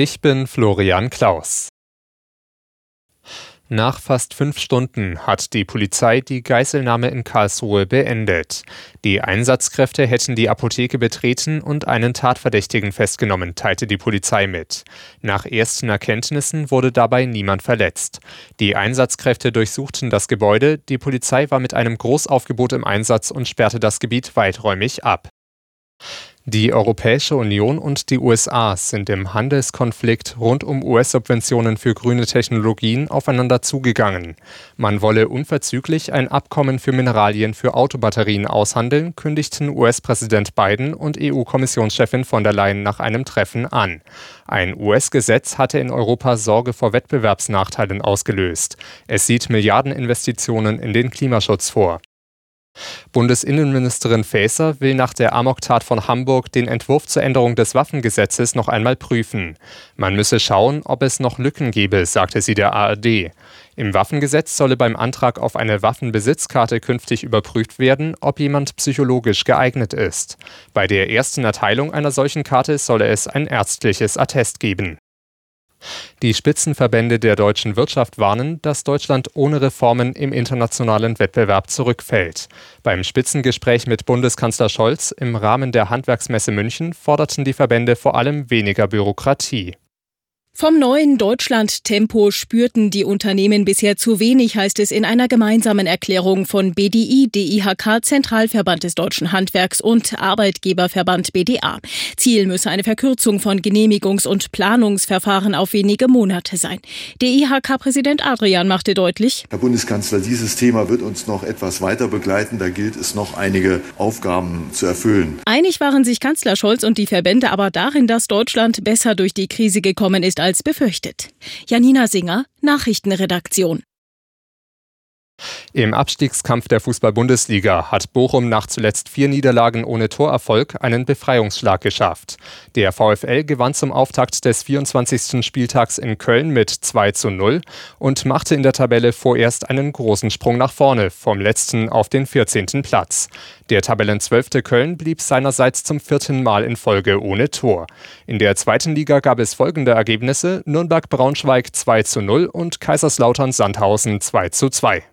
Ich bin Florian Klaus. Nach fast fünf Stunden hat die Polizei die Geiselnahme in Karlsruhe beendet. Die Einsatzkräfte hätten die Apotheke betreten und einen Tatverdächtigen festgenommen, teilte die Polizei mit. Nach ersten Erkenntnissen wurde dabei niemand verletzt. Die Einsatzkräfte durchsuchten das Gebäude, die Polizei war mit einem Großaufgebot im Einsatz und sperrte das Gebiet weiträumig ab. Die Europäische Union und die USA sind im Handelskonflikt rund um US-Subventionen für grüne Technologien aufeinander zugegangen. Man wolle unverzüglich ein Abkommen für Mineralien für Autobatterien aushandeln, kündigten US-Präsident Biden und EU-Kommissionschefin von der Leyen nach einem Treffen an. Ein US-Gesetz hatte in Europa Sorge vor Wettbewerbsnachteilen ausgelöst. Es sieht Milliardeninvestitionen in den Klimaschutz vor. Bundesinnenministerin Faeser will nach der Amoktat von Hamburg den Entwurf zur Änderung des Waffengesetzes noch einmal prüfen. Man müsse schauen, ob es noch Lücken gebe, sagte sie der ARD. Im Waffengesetz solle beim Antrag auf eine Waffenbesitzkarte künftig überprüft werden, ob jemand psychologisch geeignet ist. Bei der ersten Erteilung einer solchen Karte solle es ein ärztliches Attest geben. Die Spitzenverbände der deutschen Wirtschaft warnen, dass Deutschland ohne Reformen im internationalen Wettbewerb zurückfällt. Beim Spitzengespräch mit Bundeskanzler Scholz im Rahmen der Handwerksmesse München forderten die Verbände vor allem weniger Bürokratie. Vom neuen Deutschland-Tempo spürten die Unternehmen bisher zu wenig, heißt es in einer gemeinsamen Erklärung von BDI, DIHK, Zentralverband des deutschen Handwerks und Arbeitgeberverband BDA. Ziel müsse eine Verkürzung von Genehmigungs- und Planungsverfahren auf wenige Monate sein. DIHK-Präsident Adrian machte deutlich, Herr Bundeskanzler, dieses Thema wird uns noch etwas weiter begleiten. Da gilt es noch einige Aufgaben zu erfüllen. Einig waren sich Kanzler Scholz und die Verbände aber darin, dass Deutschland besser durch die Krise gekommen ist als befürchtet. Janina Singer, Nachrichtenredaktion. Im Abstiegskampf der Fußball-Bundesliga hat Bochum nach zuletzt vier Niederlagen ohne Torerfolg einen Befreiungsschlag geschafft. Der VfL gewann zum Auftakt des 24. Spieltags in Köln mit 2 zu 0 und machte in der Tabelle vorerst einen großen Sprung nach vorne, vom letzten auf den 14. Platz. Der Tabellenzwölfte Köln blieb seinerseits zum vierten Mal in Folge ohne Tor. In der zweiten Liga gab es folgende Ergebnisse: Nürnberg-Braunschweig 2 zu 0 und Kaiserslautern-Sandhausen 2 zu 2.